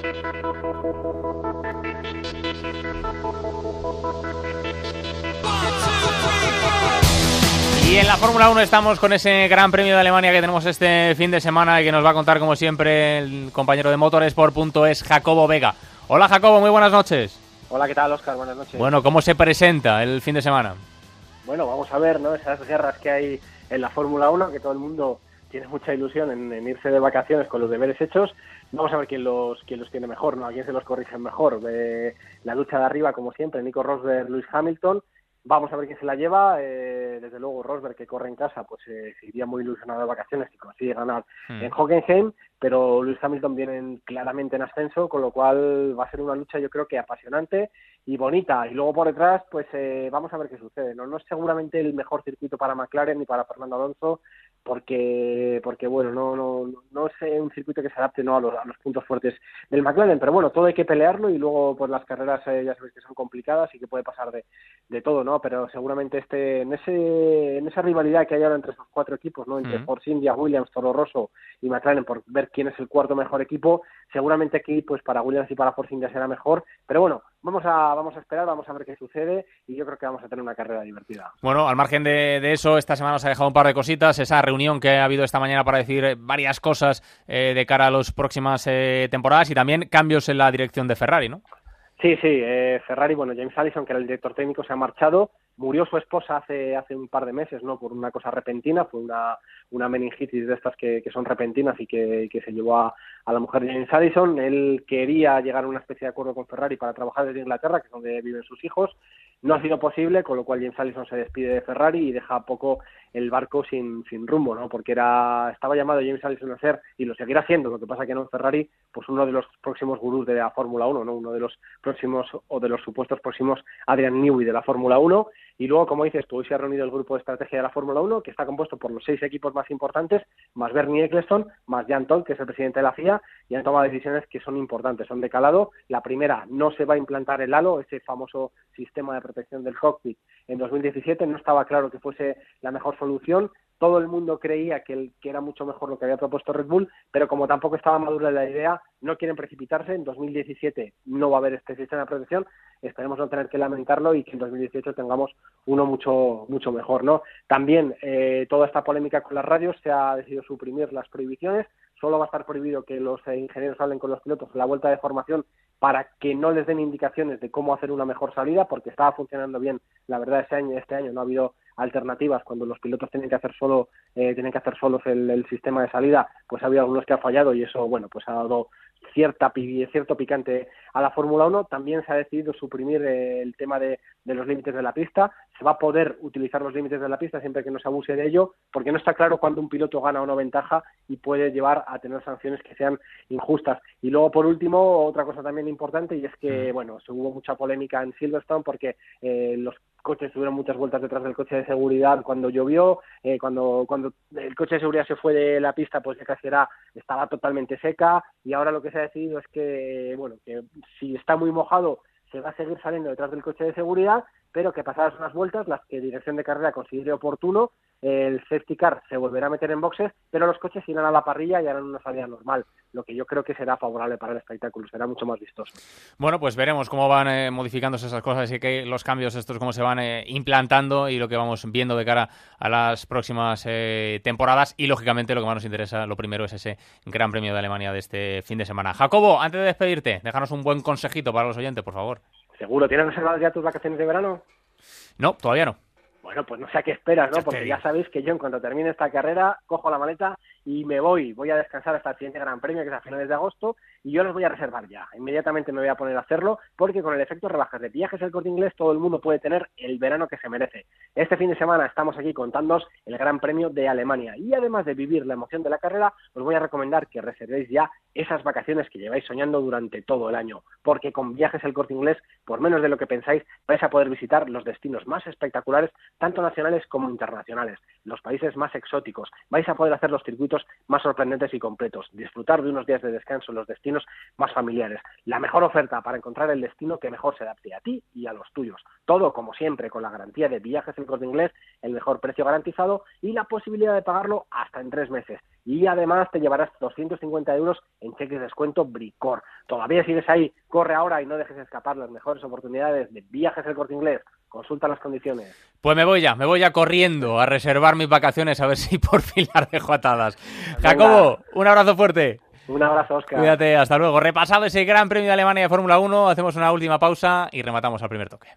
Y en la Fórmula 1 estamos con ese Gran Premio de Alemania que tenemos este fin de semana y que nos va a contar, como siempre, el compañero de Motorsport.es, Jacobo Vega. Hola, Jacobo, muy buenas noches. Hola, ¿qué tal, Oscar? Buenas noches. Bueno, ¿cómo se presenta el fin de semana? Bueno, vamos a ver, ¿no? Esas guerras que hay en la Fórmula 1, que todo el mundo tiene mucha ilusión en, irse de vacaciones con los deberes hechos. Vamos a ver quién los, quién los tiene mejor, ¿no? A quién se los corrige mejor. la lucha de arriba, como siempre, Nico Rosberg, Luis Hamilton Vamos a ver quién se la lleva. Eh, desde luego, Rosberg, que corre en casa, pues eh, se iría muy ilusionado de vacaciones y consigue ganar hmm. en Hockenheim. Pero Luis Hamilton viene claramente en ascenso, con lo cual va a ser una lucha, yo creo que apasionante y bonita. Y luego por detrás, pues eh, vamos a ver qué sucede. ¿no? no es seguramente el mejor circuito para McLaren ni para Fernando Alonso, porque porque bueno no no no es un circuito que se adapte no a los, a los puntos fuertes del McLaren pero bueno todo hay que pelearlo y luego pues las carreras eh, ya sabéis que son complicadas y que puede pasar de, de todo no pero seguramente este en ese en esa rivalidad que hay ahora entre esos cuatro equipos no entre Force India Williams Toro Rosso y McLaren por ver quién es el cuarto mejor equipo seguramente aquí pues para Williams y para Force India será mejor. Pero bueno vamos a vamos a esperar vamos a ver qué sucede y yo creo que vamos a tener una carrera divertida. Bueno al margen de, de eso esta semana nos ha dejado un par de cositas esa reunión que ha habido esta mañana para decir varias cosas eh, de cara a las próximas eh, temporadas y también cambios en la dirección de Ferrari, ¿no? Sí, sí, eh, Ferrari, bueno, James Allison, que era el director técnico, se ha marchado. Murió su esposa hace, hace un par de meses, ¿no? Por una cosa repentina, fue una, una meningitis de estas que, que son repentinas y que, que se llevó a, a, la mujer James Allison. Él quería llegar a una especie de acuerdo con Ferrari para trabajar desde Inglaterra, que es donde viven sus hijos. No ha sido posible, con lo cual James Allison se despide de Ferrari y deja poco el barco sin, sin rumbo, ¿no? Porque era, estaba llamado James Allison a ser, y lo seguirá siendo, lo que pasa que no Ferrari, pues uno de los próximos gurús de la Fórmula 1, ¿no? Uno de los próximos, o de los supuestos próximos Adrian Newey de la Fórmula 1, y luego, como dices tú, hoy se ha reunido el grupo de estrategia de la Fórmula 1, que está compuesto por los seis equipos más importantes, más Bernie Eccleston, más Jan que es el presidente de la FIA, y han tomado decisiones que son importantes, son de calado. La primera, no se va a implantar el halo, ese famoso sistema de protección del cockpit, en 2017. No estaba claro que fuese la mejor solución todo el mundo creía que, el, que era mucho mejor lo que había propuesto Red Bull, pero como tampoco estaba madura la idea, no quieren precipitarse. En 2017 no va a haber este sistema de protección, esperemos no tener que lamentarlo y que en 2018 tengamos uno mucho mucho mejor, ¿no? También eh, toda esta polémica con las radios se ha decidido suprimir las prohibiciones, solo va a estar prohibido que los eh, ingenieros hablen con los pilotos en la vuelta de formación para que no les den indicaciones de cómo hacer una mejor salida, porque estaba funcionando bien, la verdad, este año, este año no ha habido alternativas cuando los pilotos tienen que hacer solo eh, tienen que hacer solos el, sistema de salida pues ha habido algunos que ha fallado y eso bueno pues ha dado cierta cierto picante a la Fórmula 1 también se ha decidido suprimir el tema de, de, los límites de la pista. Se va a poder utilizar los límites de la pista siempre que no se abuse de ello porque no está claro cuándo un piloto gana o no ventaja y puede llevar a tener sanciones que sean injustas. Y luego por último otra cosa también importante y es que bueno se hubo mucha polémica en Silverstone porque eh, los coches tuvieron muchas vueltas detrás del coche de seguridad cuando llovió, eh, cuando, cuando el coche de seguridad se fue de la pista, pues casi era, estaba totalmente seca. Y ahora lo que se ha decidido es que, bueno, que si está muy mojado se va a seguir saliendo detrás del coche de seguridad, pero que pasadas unas vueltas, las que dirección de carrera considere oportuno, el safety car se volverá a meter en boxes, pero los coches irán a la parrilla y harán una salida normal, lo que yo creo que será favorable para el espectáculo, será mucho más vistoso. Bueno, pues veremos cómo van eh, modificándose esas cosas y que los cambios estos cómo se van eh, implantando y lo que vamos viendo de cara a las próximas eh, temporadas y lógicamente lo que más nos interesa, lo primero es ese Gran Premio de Alemania de este fin de semana. Jacobo, antes de despedirte, déjanos un buen consejito para los oyentes, por favor. Seguro, ¿tienes reservadas ya tus vacaciones de verano? No, todavía no. Bueno, pues no sé a qué esperas, ¿no? Porque ya sabéis que yo en cuanto termine esta carrera cojo la maleta y me voy, voy a descansar hasta el siguiente Gran Premio, que es a finales de agosto, y yo los voy a reservar ya. Inmediatamente me voy a poner a hacerlo, porque con el efecto rebajas de viajes el corte inglés, todo el mundo puede tener el verano que se merece. Este fin de semana estamos aquí contándoos el Gran Premio de Alemania, y además de vivir la emoción de la carrera, os voy a recomendar que reservéis ya esas vacaciones que lleváis soñando durante todo el año, porque con viajes el corte inglés, por menos de lo que pensáis, vais a poder visitar los destinos más espectaculares, tanto nacionales como internacionales, los países más exóticos, vais a poder hacer los circuitos más sorprendentes y completos, disfrutar de unos días de descanso en los destinos más familiares, la mejor oferta para encontrar el destino que mejor se adapte a ti y a los tuyos. Todo, como siempre, con la garantía de viajes en corte inglés, el mejor precio garantizado y la posibilidad de pagarlo hasta en tres meses. Y además te llevarás 250 euros en cheques de descuento Bricor. Todavía sigues ahí, corre ahora y no dejes escapar las mejores oportunidades de viajes en corte inglés. Consulta las condiciones. Pues me voy ya, me voy ya corriendo a reservar mis vacaciones a ver si por fin las dejo atadas. Jacobo, un abrazo fuerte. Un abrazo, Oscar. Cuídate, hasta luego. Repasado ese Gran Premio de Alemania de Fórmula 1, hacemos una última pausa y rematamos al primer toque.